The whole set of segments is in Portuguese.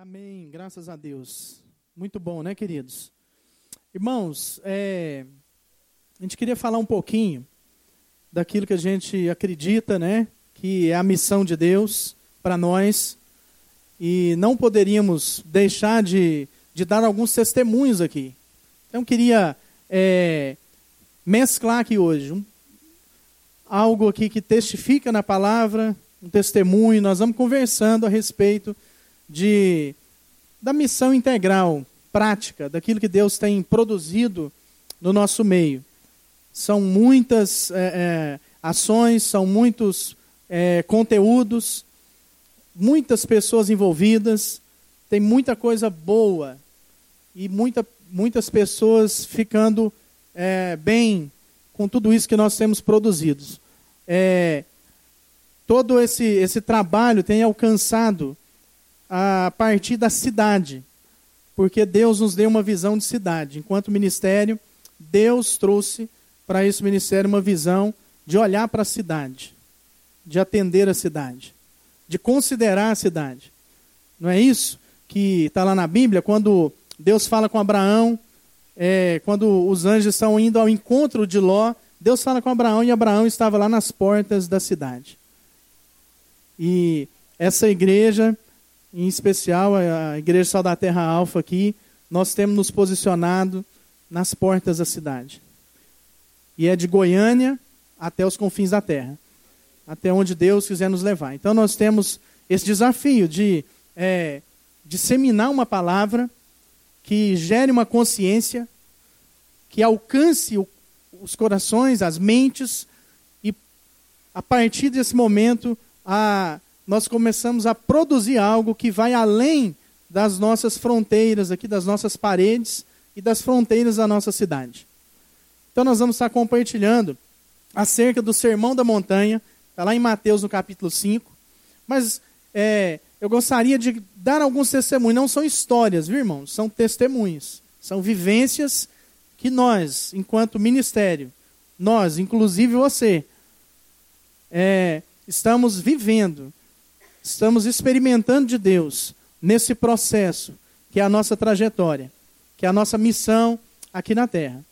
Amém, graças a Deus. Muito bom, né, queridos? Irmãos, é, a gente queria falar um pouquinho daquilo que a gente acredita, né, que é a missão de Deus para nós. E não poderíamos deixar de, de dar alguns testemunhos aqui. Então, queria é, mesclar aqui hoje um, algo aqui que testifica na palavra, um testemunho. Nós vamos conversando a respeito de, da missão integral, prática, daquilo que Deus tem produzido no nosso meio. São muitas é, é, ações, são muitos é, conteúdos, muitas pessoas envolvidas, tem muita coisa boa e muita, muitas pessoas ficando é, bem com tudo isso que nós temos produzido. É, todo esse, esse trabalho tem alcançado a partir da cidade, porque Deus nos deu uma visão de cidade. Enquanto ministério, Deus trouxe para esse ministério uma visão de olhar para a cidade, de atender a cidade, de considerar a cidade. Não é isso que está lá na Bíblia, quando Deus fala com Abraão, é, quando os anjos estão indo ao encontro de Ló, Deus fala com Abraão e Abraão estava lá nas portas da cidade. E essa igreja em especial a Igreja Sal da Terra Alfa aqui, nós temos nos posicionado nas portas da cidade. E é de Goiânia até os confins da terra, até onde Deus quiser nos levar. Então nós temos esse desafio de é, disseminar uma palavra que gere uma consciência, que alcance o, os corações, as mentes, e a partir desse momento a nós começamos a produzir algo que vai além das nossas fronteiras aqui, das nossas paredes e das fronteiras da nossa cidade. Então nós vamos estar compartilhando acerca do Sermão da Montanha, está lá em Mateus no capítulo 5. Mas é, eu gostaria de dar alguns testemunhos, não são histórias, viu, irmãos? São testemunhos, são vivências que nós, enquanto ministério, nós, inclusive você, é, estamos vivendo estamos experimentando de Deus nesse processo, que é a nossa trajetória, que é a nossa missão aqui na terra.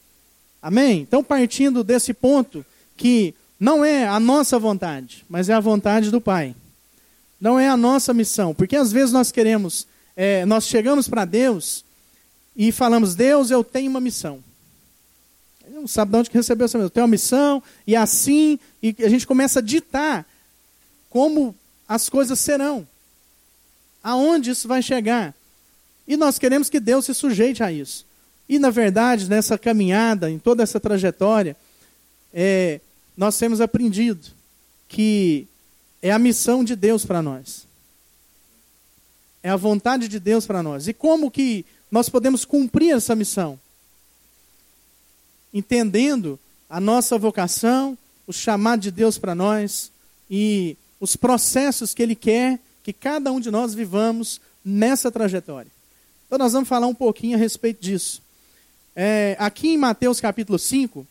Amém? Então, partindo desse ponto, que não é a nossa vontade, mas é a vontade do Pai. Não é a nossa missão, porque às vezes nós queremos, é, nós chegamos para Deus e falamos: Deus, eu tenho uma missão. Não sabe de onde que recebeu essa missão. Eu tenho uma missão, e assim, e a gente começa a ditar como as coisas serão. Aonde isso vai chegar? E nós queremos que Deus se sujeite a isso. E, na verdade, nessa caminhada, em toda essa trajetória, é, nós temos aprendido que é a missão de Deus para nós. É a vontade de Deus para nós. E como que nós podemos cumprir essa missão? Entendendo a nossa vocação, o chamado de Deus para nós e os processos que Ele quer que cada um de nós vivamos nessa trajetória. Então, nós vamos falar um pouquinho a respeito disso. É, aqui em Mateus capítulo 5,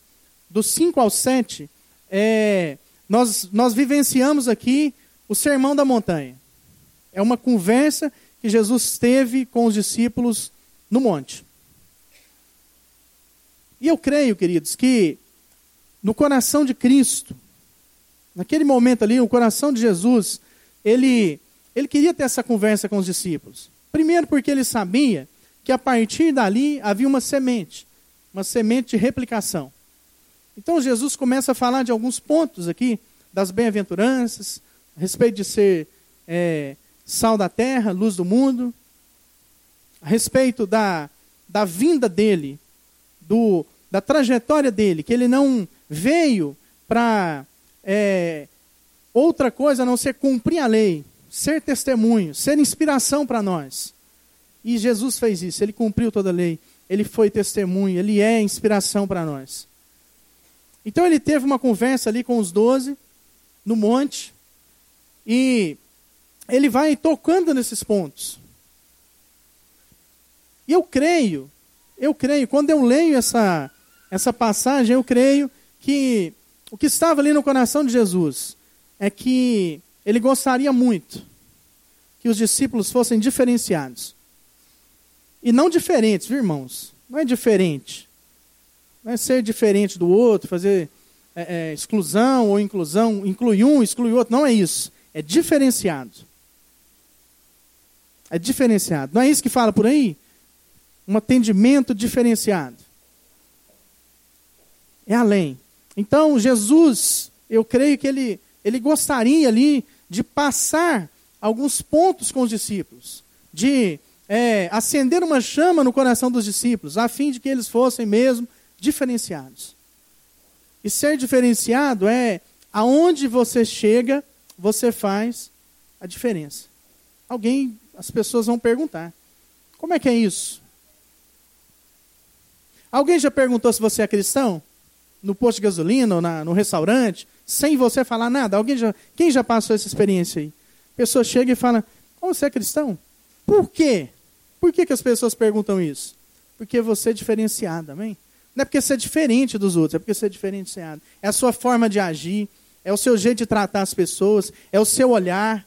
do 5 ao 7, é, nós, nós vivenciamos aqui o Sermão da Montanha. É uma conversa que Jesus teve com os discípulos no monte. E eu creio, queridos, que no coração de Cristo, Naquele momento ali, o coração de Jesus, ele, ele queria ter essa conversa com os discípulos. Primeiro, porque ele sabia que a partir dali havia uma semente, uma semente de replicação. Então, Jesus começa a falar de alguns pontos aqui, das bem-aventuranças, a respeito de ser é, sal da terra, luz do mundo, a respeito da, da vinda dele, do, da trajetória dele, que ele não veio para é, outra coisa a não ser cumprir a lei, ser testemunho, ser inspiração para nós. E Jesus fez isso, ele cumpriu toda a lei, ele foi testemunho, ele é inspiração para nós. Então ele teve uma conversa ali com os doze, no monte, e ele vai tocando nesses pontos. E eu creio, eu creio, quando eu leio essa, essa passagem, eu creio que o que estava ali no coração de Jesus é que ele gostaria muito que os discípulos fossem diferenciados. E não diferentes, viu, irmãos? Não é diferente. Não é ser diferente do outro, fazer é, é, exclusão ou inclusão, inclui um, exclui outro. Não é isso. É diferenciado. É diferenciado. Não é isso que fala por aí? Um atendimento diferenciado. É além. Então, Jesus, eu creio que ele, ele gostaria ali de passar alguns pontos com os discípulos, de é, acender uma chama no coração dos discípulos, a fim de que eles fossem mesmo diferenciados. E ser diferenciado é aonde você chega, você faz a diferença. Alguém, as pessoas vão perguntar: como é que é isso? Alguém já perguntou se você é cristão? No posto de gasolina ou na, no restaurante, sem você falar nada? Alguém já, quem já passou essa experiência aí? A pessoa chega e fala: oh, você é cristão? Por quê? Por que, que as pessoas perguntam isso? Porque você é diferenciado, amém? Não é porque você é diferente dos outros, é porque você é diferenciado. É a sua forma de agir, é o seu jeito de tratar as pessoas, é o seu olhar,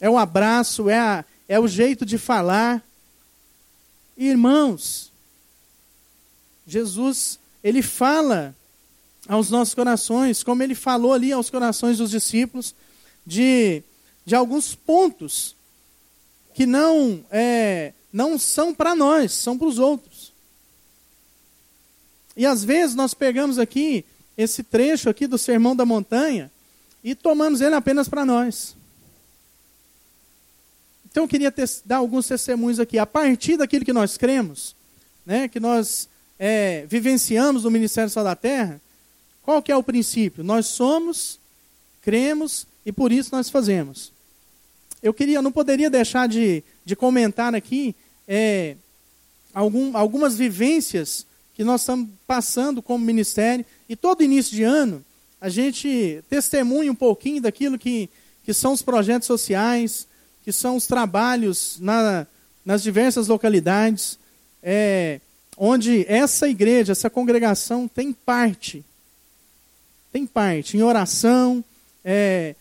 é o abraço, é, a, é o jeito de falar. Irmãos, Jesus, ele fala aos nossos corações, como ele falou ali aos corações dos discípulos, de, de alguns pontos que não, é, não são para nós, são para os outros. E às vezes nós pegamos aqui esse trecho aqui do Sermão da Montanha e tomamos ele apenas para nós. Então eu queria ter, dar alguns testemunhos aqui. A partir daquilo que nós cremos, né, que nós é, vivenciamos no Ministério Sal da Terra, qual que é o princípio? Nós somos, cremos e por isso nós fazemos eu queria, não poderia deixar de, de comentar aqui é, algum, algumas vivências que nós estamos passando como ministério. E todo início de ano, a gente testemunha um pouquinho daquilo que, que são os projetos sociais, que são os trabalhos na, nas diversas localidades, é, onde essa igreja, essa congregação tem parte. Tem parte em oração, é,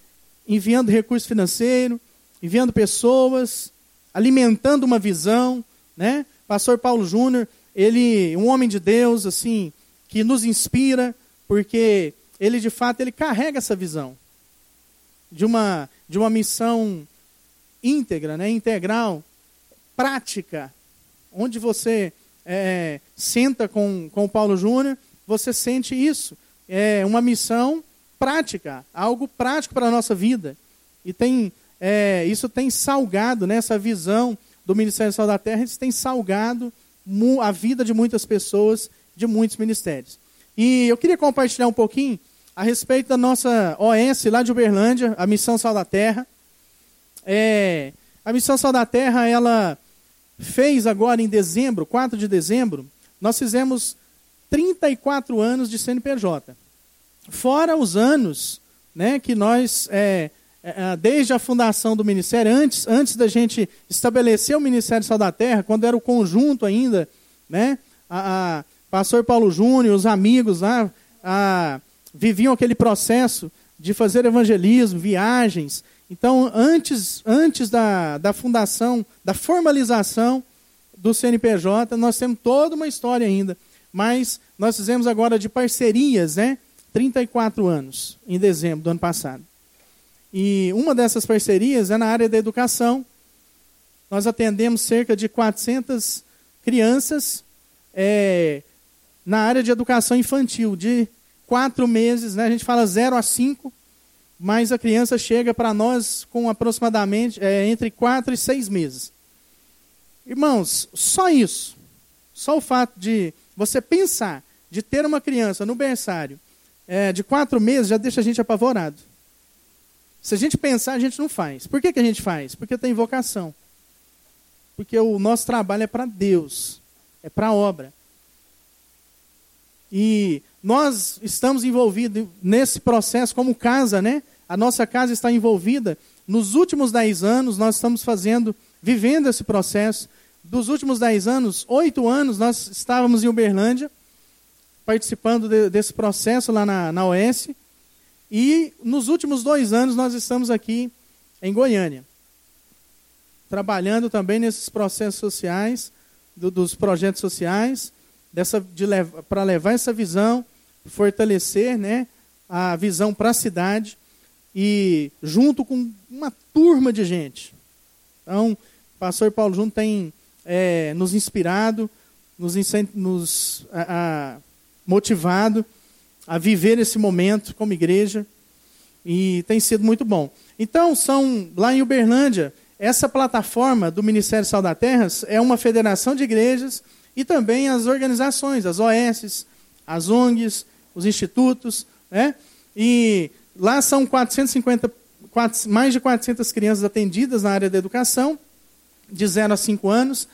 enviando recurso financeiro, enviando pessoas, alimentando uma visão, né? Pastor Paulo Júnior, ele, um homem de Deus, assim, que nos inspira, porque ele de fato ele carrega essa visão de uma de uma missão íntegra, né, integral, prática, onde você é, senta com, com o Paulo Júnior, você sente isso. É uma missão prática, algo prático para a nossa vida. E tem é, isso tem salgado, né, essa visão do Ministério Sal da Terra, isso tem salgado a vida de muitas pessoas, de muitos ministérios. E eu queria compartilhar um pouquinho a respeito da nossa OS lá de Uberlândia, a Missão Sal da Terra. É, a Missão Sal da Terra, ela fez agora em dezembro, 4 de dezembro, nós fizemos 34 anos de CNPJ. Fora os anos né, que nós é, é, é, desde a fundação do ministério, antes, antes da gente estabelecer o Ministério Sal da Terra, quando era o conjunto ainda, né? A, a pastor Paulo Júnior, os amigos lá, a, viviam aquele processo de fazer evangelismo, viagens. Então, antes, antes da, da fundação, da formalização do CNPJ, nós temos toda uma história ainda. Mas nós fizemos agora de parcerias, né? 34 anos, em dezembro do ano passado. E uma dessas parcerias é na área da educação. Nós atendemos cerca de 400 crianças é, na área de educação infantil, de quatro meses, né? a gente fala 0 a 5, mas a criança chega para nós com aproximadamente é, entre 4 e 6 meses. Irmãos, só isso, só o fato de você pensar de ter uma criança no berçário é, de quatro meses já deixa a gente apavorado. Se a gente pensar, a gente não faz. Por que, que a gente faz? Porque tem vocação. Porque o nosso trabalho é para Deus, é para a obra. E nós estamos envolvidos nesse processo como casa, né? A nossa casa está envolvida. Nos últimos dez anos, nós estamos fazendo, vivendo esse processo. Dos últimos dez anos, oito anos, nós estávamos em Uberlândia, participando de, desse processo lá na, na OS. E nos últimos dois anos nós estamos aqui em Goiânia. trabalhando também nesses processos sociais, do, dos projetos sociais, para levar essa visão, fortalecer né, a visão para a cidade e junto com uma turma de gente. Então, o pastor Paulo Junto tem é, nos inspirado, nos, nos a, a, motivado a viver esse momento como igreja e tem sido muito bom. Então, são lá em Uberlândia, essa plataforma do Ministério Sal da Terra é uma federação de igrejas e também as organizações, as OS, as ONGs, os institutos, né? E lá são 450, mais de 400 crianças atendidas na área da educação, de 0 a 5 anos,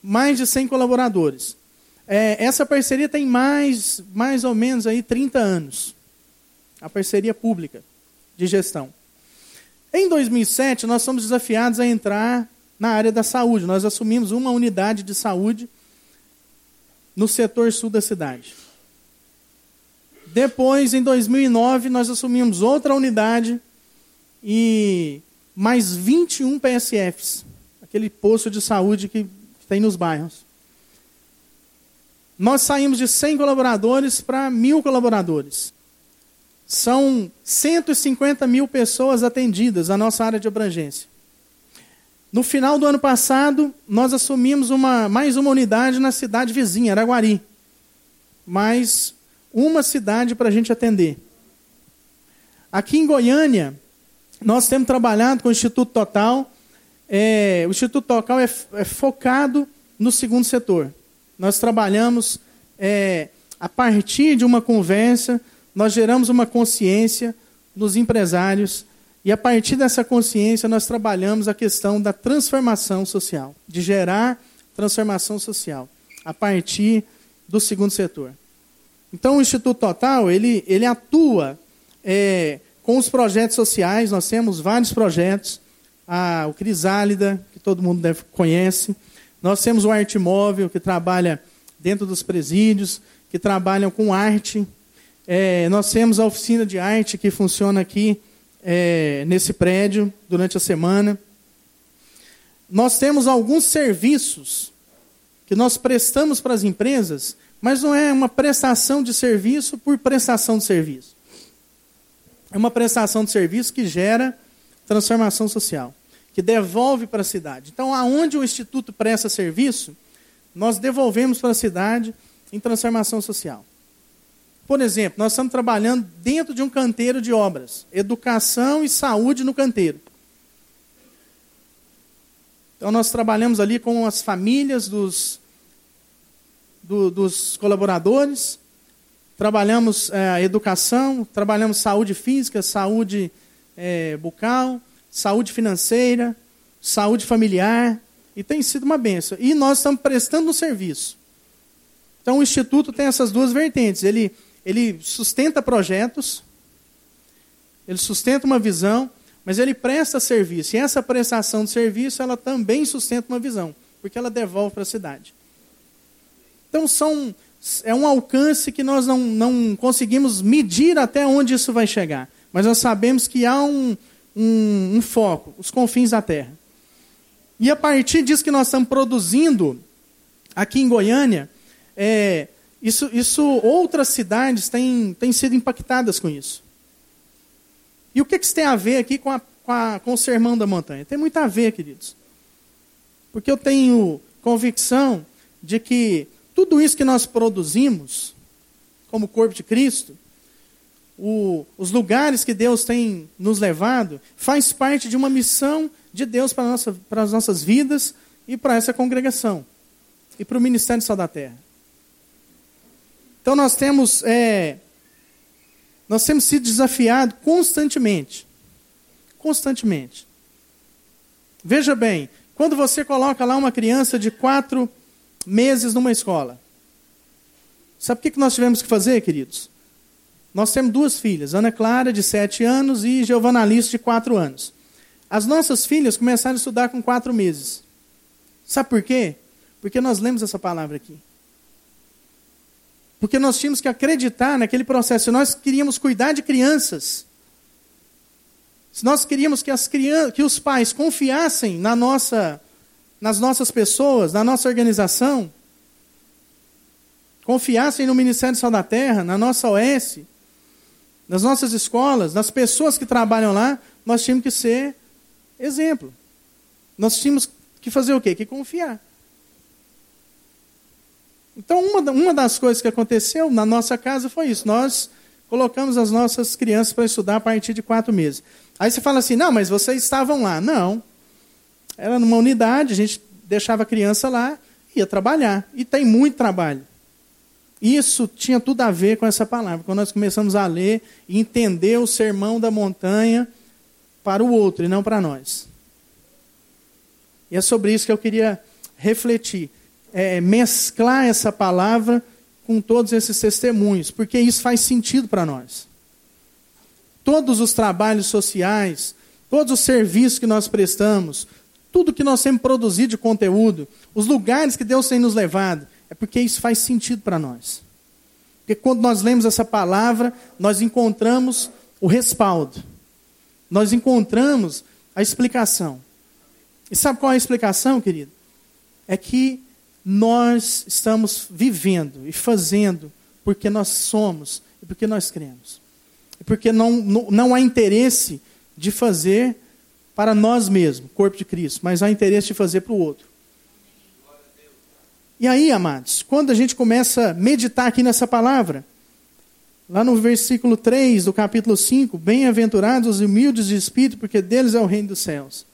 mais de 100 colaboradores. É, essa parceria tem mais, mais ou menos aí 30 anos. A parceria pública de gestão. Em 2007, nós fomos desafiados a entrar na área da saúde. Nós assumimos uma unidade de saúde no setor sul da cidade. Depois, em 2009, nós assumimos outra unidade e mais 21 PSFs, aquele posto de saúde que tem nos bairros. Nós saímos de 100 colaboradores para mil colaboradores. São 150 mil pessoas atendidas na nossa área de abrangência. No final do ano passado, nós assumimos uma, mais uma unidade na cidade vizinha, Araguari. Mais uma cidade para a gente atender. Aqui em Goiânia, nós temos trabalhado com o Instituto Total. É, o Instituto Total é, é, focado no segundo setor. Nós trabalhamos é, a partir de uma conversa, nós geramos uma consciência nos empresários e a partir dessa consciência, nós trabalhamos a questão da transformação social, de gerar transformação social, a partir do segundo setor. Então, o Instituto Total, ele, ele atua é, com os projetos sociais, nós temos vários projetos, ah, o Crisálida, que todo mundo deve conhece, nós temos o Arte Móvel, que trabalha dentro dos presídios, que trabalham com arte, é, nós temos a oficina de arte que funciona aqui é, nesse prédio durante a semana. Nós temos alguns serviços que nós prestamos para as empresas, mas não é uma prestação de serviço por prestação de serviço. É uma prestação de serviço que gera transformação social, que devolve para a cidade. Então, aonde o Instituto presta serviço, nós devolvemos para a cidade em transformação social. Por exemplo, nós estamos trabalhando dentro de um canteiro de obras, educação e saúde no canteiro. Então, nós trabalhamos ali com as famílias dos, do, dos colaboradores, trabalhamos é, educação, trabalhamos saúde física, saúde é, bucal, saúde financeira, saúde familiar, e tem sido uma benção. E nós estamos prestando um serviço. Então, o Instituto tem essas duas vertentes. Ele ele sustenta projetos, ele sustenta uma visão, mas ele presta serviço. E essa prestação de serviço, ela também sustenta uma visão, porque ela devolve para a cidade. Então, são, é um alcance que nós não, não conseguimos medir até onde isso vai chegar. Mas nós sabemos que há um, um, um foco, os confins da terra. E a partir disso que nós estamos produzindo aqui em Goiânia, é, isso, isso outras cidades têm, têm sido impactadas com isso. E o que, que isso tem a ver aqui com, a, com, a, com o sermão da montanha? Tem muito a ver, queridos. Porque eu tenho convicção de que tudo isso que nós produzimos, como corpo de Cristo, o, os lugares que Deus tem nos levado, faz parte de uma missão de Deus para, nossa, para as nossas vidas e para essa congregação. E para o Ministério Sal da Terra. Então nós temos, é, nós temos sido desafiados constantemente. Constantemente. Veja bem, quando você coloca lá uma criança de quatro meses numa escola, sabe o que nós tivemos que fazer, queridos? Nós temos duas filhas, Ana Clara, de sete anos, e Giovana Alice, de quatro anos. As nossas filhas começaram a estudar com quatro meses. Sabe por quê? Porque nós lemos essa palavra aqui. Porque nós tínhamos que acreditar naquele processo. Nós queríamos cuidar de crianças. se nós queríamos que, as crianças, que os pais confiassem na nossa, nas nossas pessoas, na nossa organização, confiassem no Ministério Sal da Terra, na nossa OS, nas nossas escolas, nas pessoas que trabalham lá, nós tínhamos que ser exemplo. Nós tínhamos que fazer o quê? Que confiar. Então, uma, uma das coisas que aconteceu na nossa casa foi isso. Nós colocamos as nossas crianças para estudar a partir de quatro meses. Aí você fala assim, não, mas vocês estavam lá. Não. Era numa unidade, a gente deixava a criança lá, ia trabalhar. E tem muito trabalho. Isso tinha tudo a ver com essa palavra. Quando nós começamos a ler e entender o sermão da montanha para o outro e não para nós. E é sobre isso que eu queria refletir. É, mesclar essa palavra com todos esses testemunhos, porque isso faz sentido para nós. Todos os trabalhos sociais, todos os serviços que nós prestamos, tudo que nós temos produzido de conteúdo, os lugares que Deus tem nos levado, é porque isso faz sentido para nós. Porque quando nós lemos essa palavra, nós encontramos o respaldo. Nós encontramos a explicação. E sabe qual é a explicação, querido? É que nós estamos vivendo e fazendo porque nós somos e porque nós cremos. E porque não, não, não há interesse de fazer para nós mesmos, corpo de Cristo, mas há interesse de fazer para o outro. E aí, amados, quando a gente começa a meditar aqui nessa palavra, lá no versículo 3 do capítulo 5, bem-aventurados os humildes de espírito, porque deles é o reino dos céus.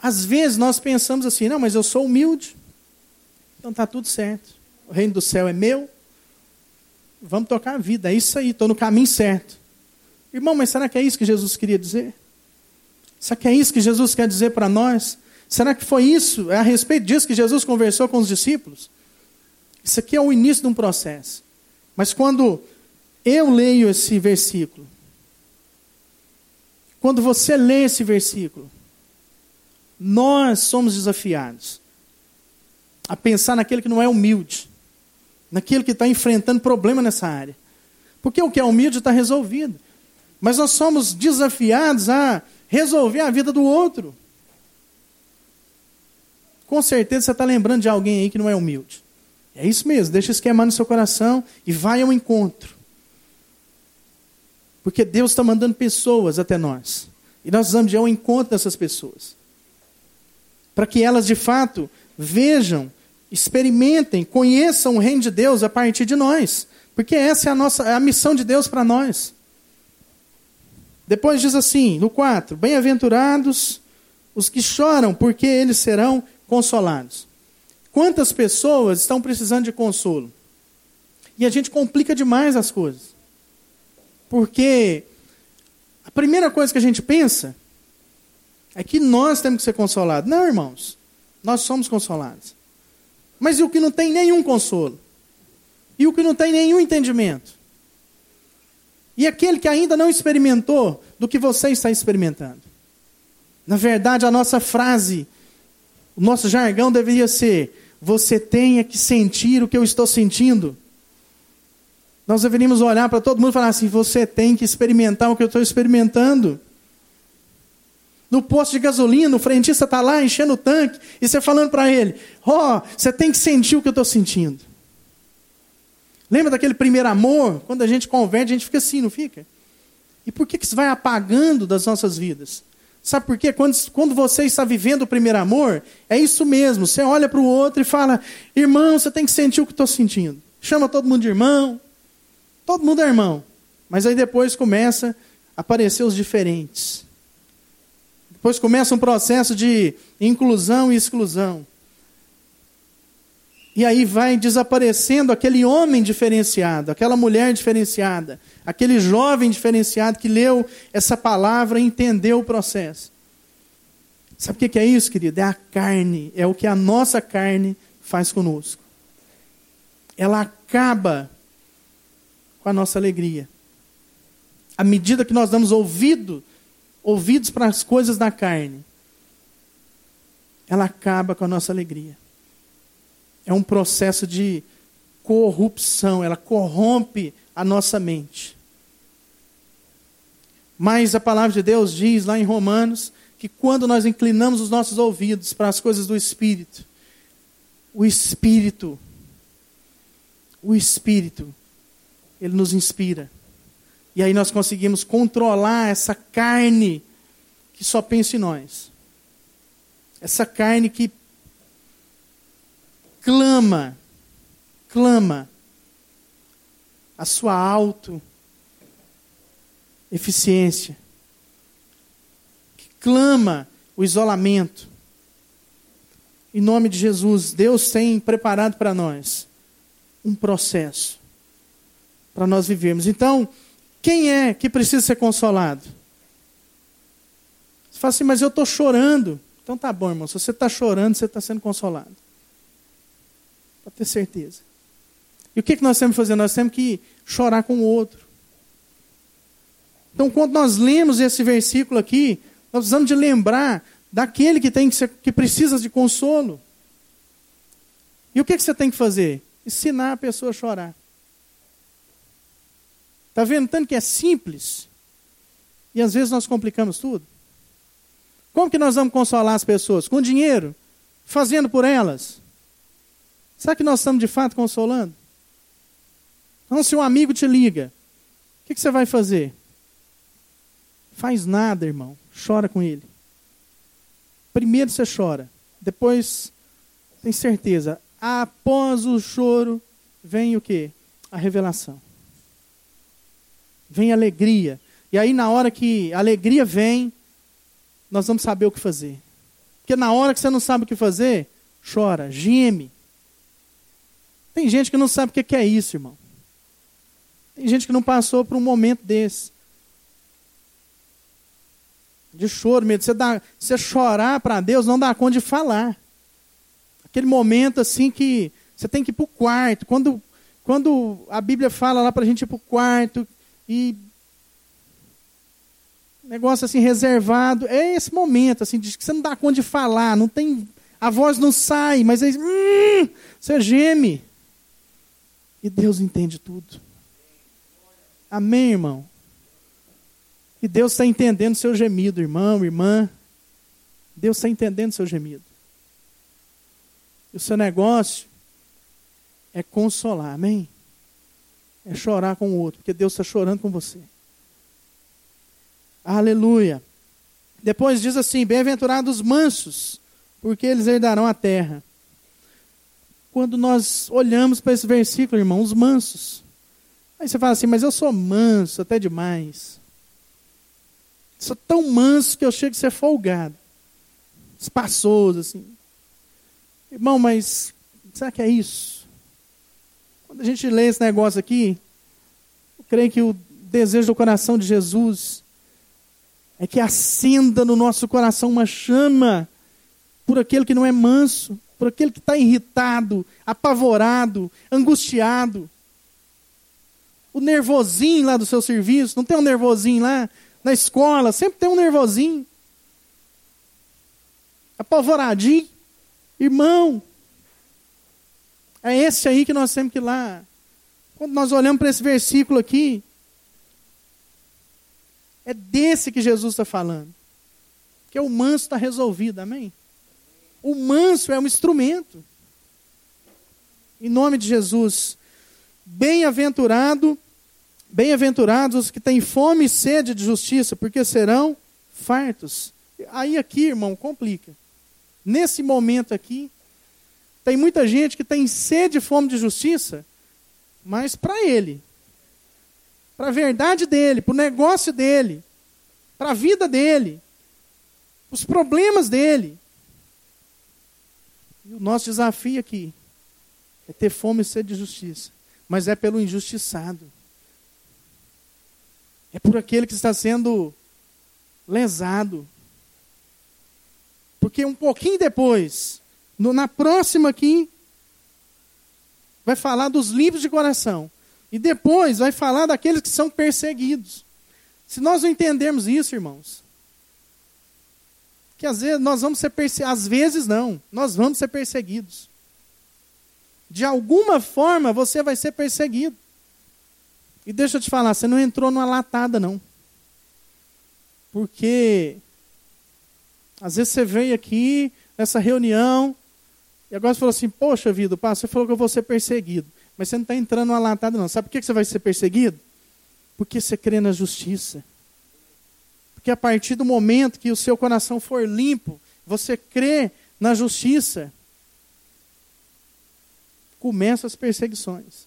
Às vezes nós pensamos assim, não, mas eu sou humilde, então está tudo certo. O reino do céu é meu, vamos tocar a vida, é isso aí, estou no caminho certo. Irmão, mas será que é isso que Jesus queria dizer? Será que é isso que Jesus quer dizer para nós? Será que foi isso? É a respeito disso que Jesus conversou com os discípulos? Isso aqui é o início de um processo. Mas quando eu leio esse versículo, quando você lê esse versículo, nós somos desafiados a pensar naquele que não é humilde, naquele que está enfrentando problema nessa área. Porque o que é humilde está resolvido. Mas nós somos desafiados a resolver a vida do outro. Com certeza você está lembrando de alguém aí que não é humilde. É isso mesmo, deixa isso no seu coração e vai ao encontro. Porque Deus está mandando pessoas até nós. E nós precisamos ir ao encontro dessas pessoas. Para que elas, de fato, vejam, experimentem, conheçam o reino de Deus a partir de nós. Porque essa é a, nossa, é a missão de Deus para nós. Depois diz assim, no 4: Bem-aventurados os que choram, porque eles serão consolados. Quantas pessoas estão precisando de consolo? E a gente complica demais as coisas. Porque a primeira coisa que a gente pensa é que nós temos que ser consolados. Não, irmãos. Nós somos consolados. Mas e o que não tem nenhum consolo? E o que não tem nenhum entendimento? E aquele que ainda não experimentou do que você está experimentando? Na verdade, a nossa frase o nosso jargão deveria ser: você tenha que sentir o que eu estou sentindo. Nós deveríamos olhar para todo mundo e falar assim: você tem que experimentar o que eu estou experimentando. No posto de gasolina, o frentista está lá enchendo o tanque e você falando para ele: ó, oh, você tem que sentir o que eu estou sentindo. Lembra daquele primeiro amor? Quando a gente converte, a gente fica assim, não fica? E por que, que isso vai apagando das nossas vidas? Sabe por quê? Quando, quando você está vivendo o primeiro amor, é isso mesmo. Você olha para o outro e fala: irmão, você tem que sentir o que estou sentindo. Chama todo mundo de irmão. Todo mundo é irmão. Mas aí depois começa a aparecer os diferentes. Depois começa um processo de inclusão e exclusão. E aí vai desaparecendo aquele homem diferenciado, aquela mulher diferenciada, aquele jovem diferenciado que leu essa palavra e entendeu o processo. Sabe o que é isso, querido? É a carne, é o que a nossa carne faz conosco. Ela acaba com a nossa alegria. À medida que nós damos ouvido, ouvidos para as coisas da carne, ela acaba com a nossa alegria é um processo de corrupção, ela corrompe a nossa mente. Mas a palavra de Deus diz lá em Romanos que quando nós inclinamos os nossos ouvidos para as coisas do Espírito, o Espírito, o Espírito, ele nos inspira. E aí nós conseguimos controlar essa carne que só pensa em nós. Essa carne que clama, clama a sua auto eficiência, que clama o isolamento. Em nome de Jesus, Deus tem preparado para nós um processo para nós vivermos. Então, quem é que precisa ser consolado? Você fala assim, mas eu estou chorando. Então tá bom, irmão. Se você está chorando, você está sendo consolado. Pode ter certeza. E o que, que nós temos que fazer? Nós temos que chorar com o outro. Então, quando nós lemos esse versículo aqui, nós precisamos de lembrar daquele que, tem que, ser, que precisa de consolo. E o que, que você tem que fazer? Ensinar a pessoa a chorar. Está vendo tanto que é simples? E às vezes nós complicamos tudo. Como que nós vamos consolar as pessoas? Com dinheiro? Fazendo por elas? Será que nós estamos de fato consolando? Então, se um amigo te liga, o que, que você vai fazer? Faz nada, irmão. Chora com ele. Primeiro você chora. Depois, tem certeza, após o choro, vem o que? A revelação. Vem alegria. E aí, na hora que a alegria vem, nós vamos saber o que fazer. Porque na hora que você não sabe o que fazer, chora, geme. Tem gente que não sabe o que é isso, irmão. Tem gente que não passou por um momento desse de choro, medo. Você, dá, você chorar para Deus não dá conta de falar. Aquele momento assim que você tem que ir para o quarto. Quando, quando a Bíblia fala lá para a gente ir para o quarto e negócio assim reservado, é esse momento assim de que você não dá conta de falar, não tem a voz não sai, mas aí hum, você geme. E Deus entende tudo. Amém, irmão. E Deus está entendendo seu gemido, irmão, irmã. Deus está entendendo seu gemido. E o seu negócio é consolar, amém? É chorar com o outro, porque Deus está chorando com você. Aleluia. Depois diz assim: Bem-aventurados os mansos, porque eles herdarão a terra. Quando nós olhamos para esse versículo, irmão, os mansos. Aí você fala assim, mas eu sou manso até demais. Sou tão manso que eu chego a ser folgado. Espaçoso, assim. Irmão, mas será que é isso? Quando a gente lê esse negócio aqui, eu creio que o desejo do coração de Jesus é que acenda no nosso coração uma chama por aquele que não é manso, por aquele que está irritado, apavorado, angustiado. O nervosinho lá do seu serviço, não tem um nervosinho lá na escola, sempre tem um nervosinho. Apavoradinho. Irmão, é esse aí que nós temos que ir lá. Quando nós olhamos para esse versículo aqui, é desse que Jesus está falando. Que o manso está resolvido, amém? O manso é um instrumento. Em nome de Jesus, bem-aventurado Bem-aventurados os que têm fome e sede de justiça, porque serão fartos. Aí aqui, irmão, complica. Nesse momento aqui, tem muita gente que tem sede e fome de justiça, mas para ele, para a verdade dele, para o negócio dele, para a vida dele, os problemas dele. O nosso desafio aqui é ter fome e sede de justiça, mas é pelo injustiçado. É por aquele que está sendo lesado. Porque um pouquinho depois, no, na próxima aqui, vai falar dos limpos de coração. E depois vai falar daqueles que são perseguidos. Se nós não entendermos isso, irmãos, que às vezes nós vamos ser perseguidos, às vezes não, nós vamos ser perseguidos. De alguma forma você vai ser perseguido. E deixa eu te falar, você não entrou numa latada, não. Porque às vezes você veio aqui nessa reunião e agora você falou assim: Poxa vida, pastor, você falou que eu vou ser perseguido. Mas você não está entrando numa latada, não. Sabe por que você vai ser perseguido? Porque você crê na justiça. Porque a partir do momento que o seu coração for limpo, você crê na justiça, começam as perseguições.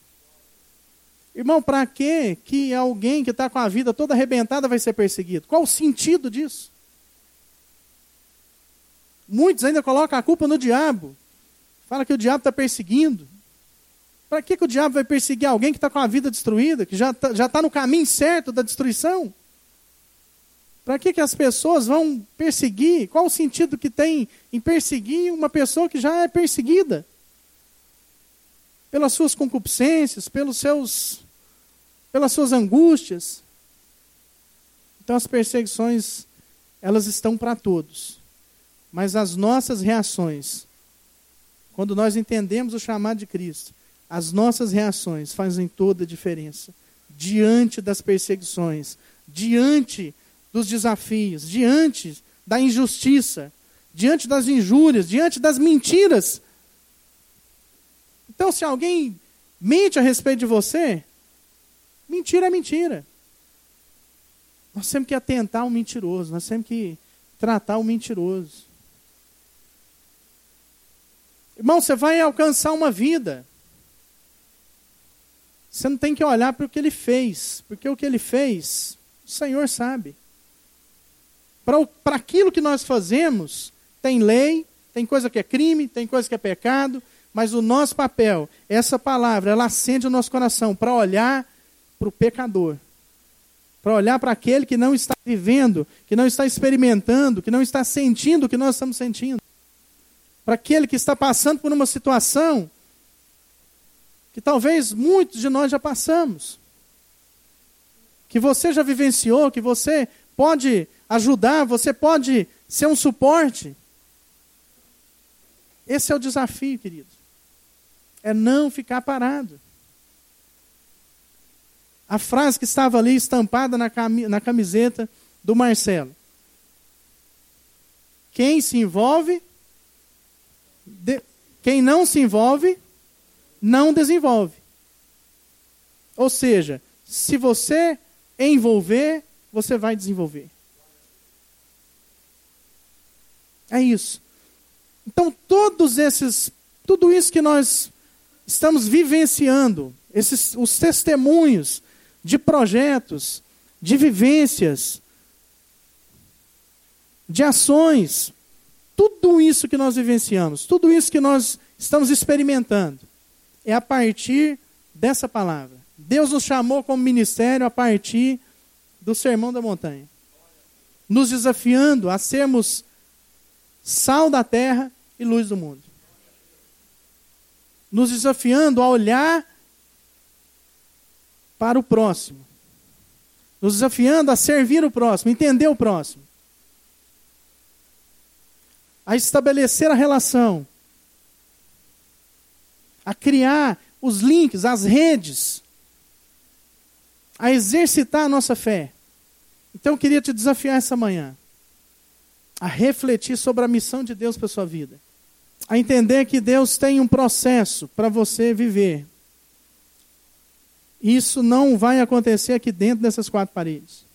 Irmão, para que que alguém que está com a vida toda arrebentada vai ser perseguido? Qual o sentido disso? Muitos ainda colocam a culpa no diabo. Fala que o diabo está perseguindo. Para que, que o diabo vai perseguir alguém que está com a vida destruída, que já está já tá no caminho certo da destruição? Para que, que as pessoas vão perseguir? Qual o sentido que tem em perseguir uma pessoa que já é perseguida? Pelas suas concupiscências, pelos seus pelas suas angústias. Então as perseguições, elas estão para todos. Mas as nossas reações, quando nós entendemos o chamado de Cristo, as nossas reações fazem toda a diferença. Diante das perseguições, diante dos desafios, diante da injustiça, diante das injúrias, diante das mentiras. Então, se alguém mente a respeito de você, Mentira é mentira. Nós temos que atentar ao mentiroso, nós temos que tratar o mentiroso. Irmão, você vai alcançar uma vida. Você não tem que olhar para o que ele fez, porque o que ele fez, o Senhor sabe. Para aquilo que nós fazemos, tem lei, tem coisa que é crime, tem coisa que é pecado, mas o nosso papel, essa palavra, ela acende o nosso coração para olhar para o pecador. Para olhar para aquele que não está vivendo, que não está experimentando, que não está sentindo o que nós estamos sentindo. Para aquele que está passando por uma situação que talvez muitos de nós já passamos. Que você já vivenciou, que você pode ajudar, você pode ser um suporte. Esse é o desafio, querido. É não ficar parado. A frase que estava ali estampada na, camiseta do Marcelo. Quem se envolve, de, quem não se envolve, não desenvolve. Ou seja, se você envolver, você vai desenvolver. É isso. Então, todos esses, tudo isso que nós estamos vivenciando, esses, os testemunhos de projetos, de vivências, de ações. Tudo isso que nós vivenciamos, tudo isso que nós estamos experimentando, é a partir dessa palavra. Deus nos chamou como ministério a partir do Sermão da Montanha, nos desafiando a sermos sal da terra e luz do mundo. Nos desafiando a olhar para o próximo. Nos desafiando a servir o próximo, entender o próximo. A estabelecer a relação. A criar os links, as redes. A exercitar a nossa fé. Então eu queria te desafiar essa manhã a refletir sobre a missão de Deus para sua vida. A entender que Deus tem um processo para você viver, isso não vai acontecer aqui dentro dessas quatro paredes.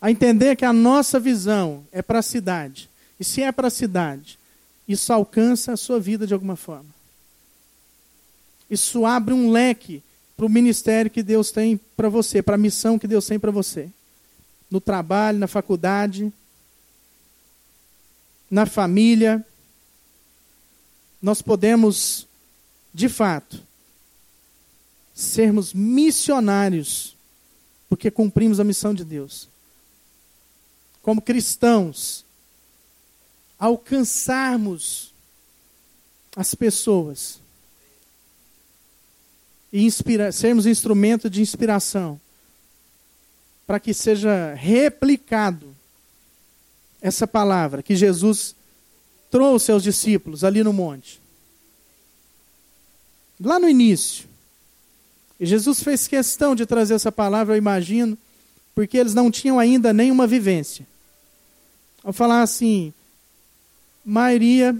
A entender que a nossa visão é para a cidade. E se é para a cidade, isso alcança a sua vida de alguma forma. Isso abre um leque para o ministério que Deus tem para você, para a missão que Deus tem para você. No trabalho, na faculdade, na família. Nós podemos, de fato, sermos missionários, porque cumprimos a missão de Deus. Como cristãos, alcançarmos as pessoas e inspira, sermos instrumento de inspiração para que seja replicado essa palavra que Jesus trouxe aos discípulos ali no monte. Lá no início, e Jesus fez questão de trazer essa palavra, eu imagino, porque eles não tinham ainda nenhuma vivência. Ao falar assim, Maria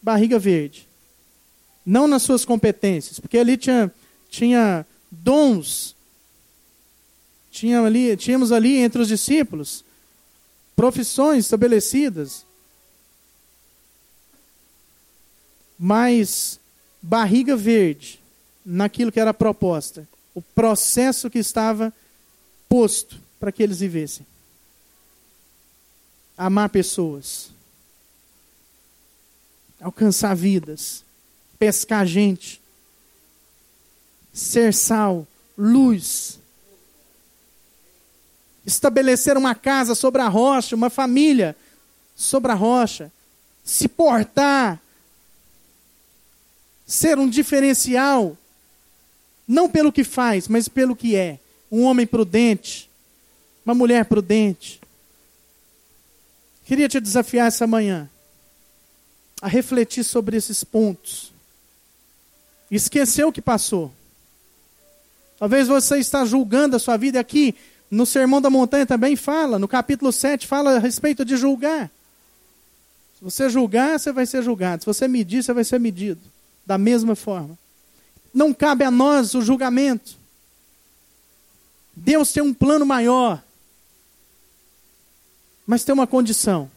Barriga Verde. Não nas suas competências, porque ali tinha, tinha dons. Tinha ali, tínhamos ali entre os discípulos profissões estabelecidas. Mas barriga verde naquilo que era a proposta, o processo que estava posto para que eles vivessem. Amar pessoas, alcançar vidas, pescar gente, ser sal, luz, estabelecer uma casa sobre a rocha, uma família sobre a rocha, se portar, ser um diferencial, não pelo que faz, mas pelo que é. Um homem prudente, uma mulher prudente. Queria te desafiar essa manhã a refletir sobre esses pontos. Esqueceu o que passou. Talvez você está julgando a sua vida aqui no Sermão da Montanha também fala, no capítulo 7 fala a respeito de julgar. Se você julgar, você vai ser julgado. Se você medir, você vai ser medido. Da mesma forma. Não cabe a nós o julgamento. Deus tem um plano maior. Mas tem uma condição.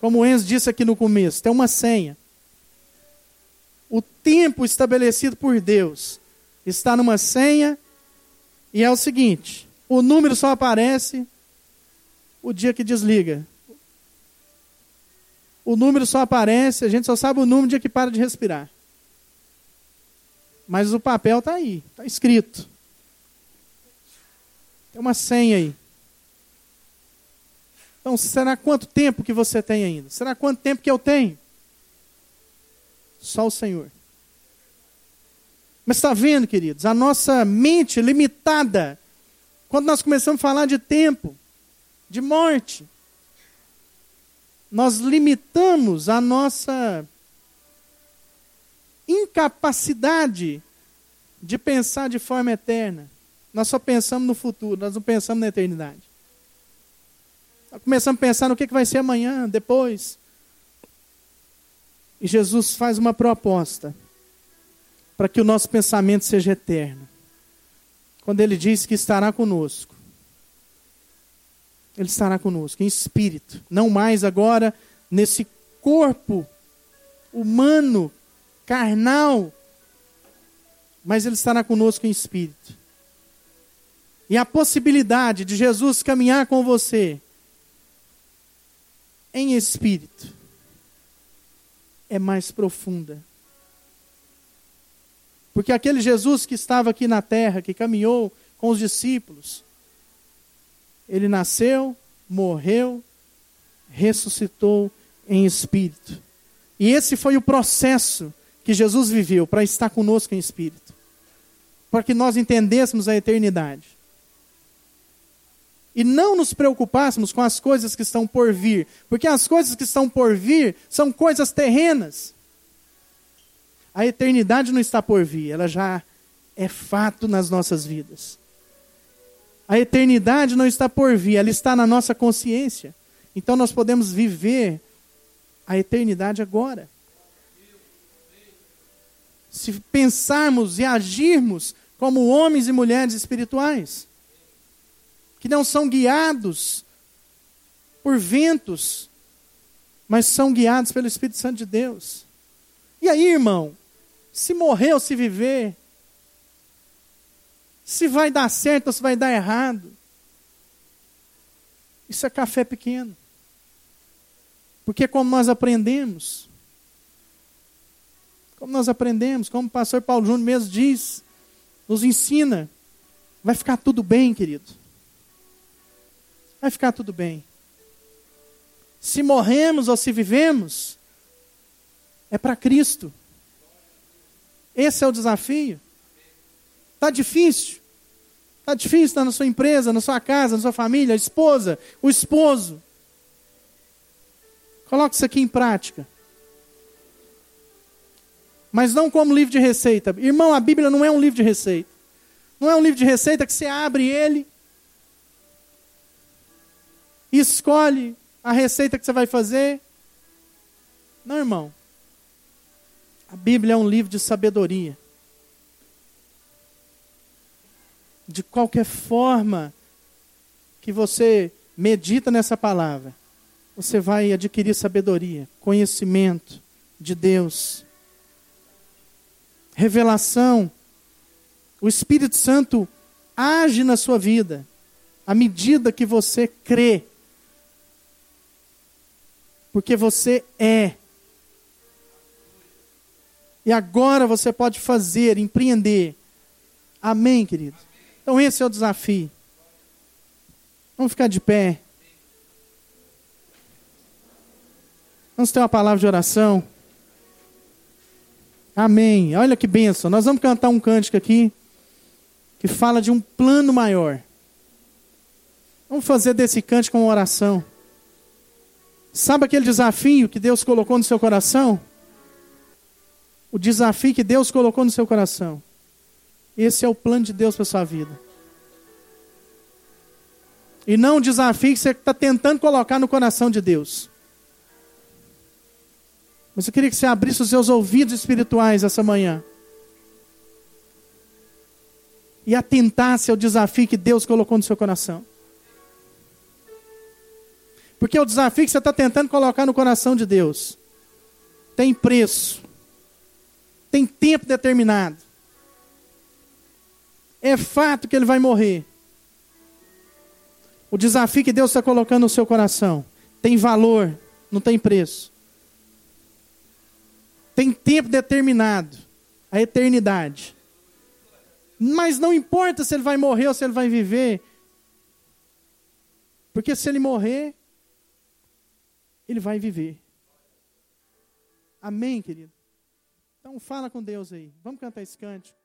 Como o Enzo disse aqui no começo, tem uma senha. O tempo estabelecido por Deus está numa senha e é o seguinte: o número só aparece o dia que desliga. O número só aparece, a gente só sabe o número no dia que para de respirar. Mas o papel está aí, está escrito. Tem uma senha aí. Então, será quanto tempo que você tem ainda? Será quanto tempo que eu tenho? Só o Senhor. Mas está vendo, queridos, a nossa mente limitada, quando nós começamos a falar de tempo, de morte, nós limitamos a nossa incapacidade de pensar de forma eterna. Nós só pensamos no futuro, nós não pensamos na eternidade. Nós começamos a pensar no que vai ser amanhã, depois. E Jesus faz uma proposta para que o nosso pensamento seja eterno. Quando ele diz que estará conosco, ele estará conosco em espírito, não mais agora nesse corpo humano, carnal, mas ele estará conosco em espírito. E a possibilidade de Jesus caminhar com você em espírito é mais profunda porque aquele Jesus que estava aqui na terra, que caminhou com os discípulos, ele nasceu, morreu, ressuscitou em espírito. E esse foi o processo que Jesus viveu para estar conosco em espírito. Para que nós entendêssemos a eternidade. E não nos preocupássemos com as coisas que estão por vir. Porque as coisas que estão por vir são coisas terrenas. A eternidade não está por vir, ela já é fato nas nossas vidas. A eternidade não está por vir, ela está na nossa consciência. Então nós podemos viver a eternidade agora. Se pensarmos e agirmos como homens e mulheres espirituais, que não são guiados por ventos, mas são guiados pelo Espírito Santo de Deus. E aí, irmão, se morrer ou se viver, se vai dar certo ou se vai dar errado. Isso é café pequeno. Porque como nós aprendemos, como nós aprendemos, como o pastor Paulo Júnior mesmo diz, nos ensina, vai ficar tudo bem, querido. Vai ficar tudo bem. Se morremos ou se vivemos, é para Cristo. Esse é o desafio. Está difícil. Está difícil estar na sua empresa, na sua casa, na sua família, a esposa, o esposo. Coloque isso aqui em prática. Mas não como livro de receita. Irmão, a Bíblia não é um livro de receita. Não é um livro de receita que você abre ele escolhe a receita que você vai fazer. Não, irmão. A Bíblia é um livro de sabedoria. De qualquer forma que você medita nessa palavra, você vai adquirir sabedoria, conhecimento de Deus, revelação. O Espírito Santo age na sua vida à medida que você crê. Porque você é. E agora você pode fazer, empreender. Amém, querido? Então esse é o desafio. Vamos ficar de pé. Vamos ter uma palavra de oração. Amém. Olha que benção. Nós vamos cantar um cântico aqui que fala de um plano maior. Vamos fazer desse cântico uma oração. Sabe aquele desafio que Deus colocou no seu coração? O desafio que Deus colocou no seu coração. Esse é o plano de Deus para sua vida. E não o desafio que você está tentando colocar no coração de Deus. Mas eu queria que você abrisse os seus ouvidos espirituais essa manhã. E atentasse ao desafio que Deus colocou no seu coração. Porque o desafio que você está tentando colocar no coração de Deus tem preço, tem tempo determinado. É fato que ele vai morrer. O desafio que Deus está colocando no seu coração tem valor, não tem preço. Tem tempo determinado, a eternidade. Mas não importa se ele vai morrer ou se ele vai viver, porque se ele morrer, ele vai viver. Amém, querido? Então fala com Deus aí. Vamos cantar esse cântico.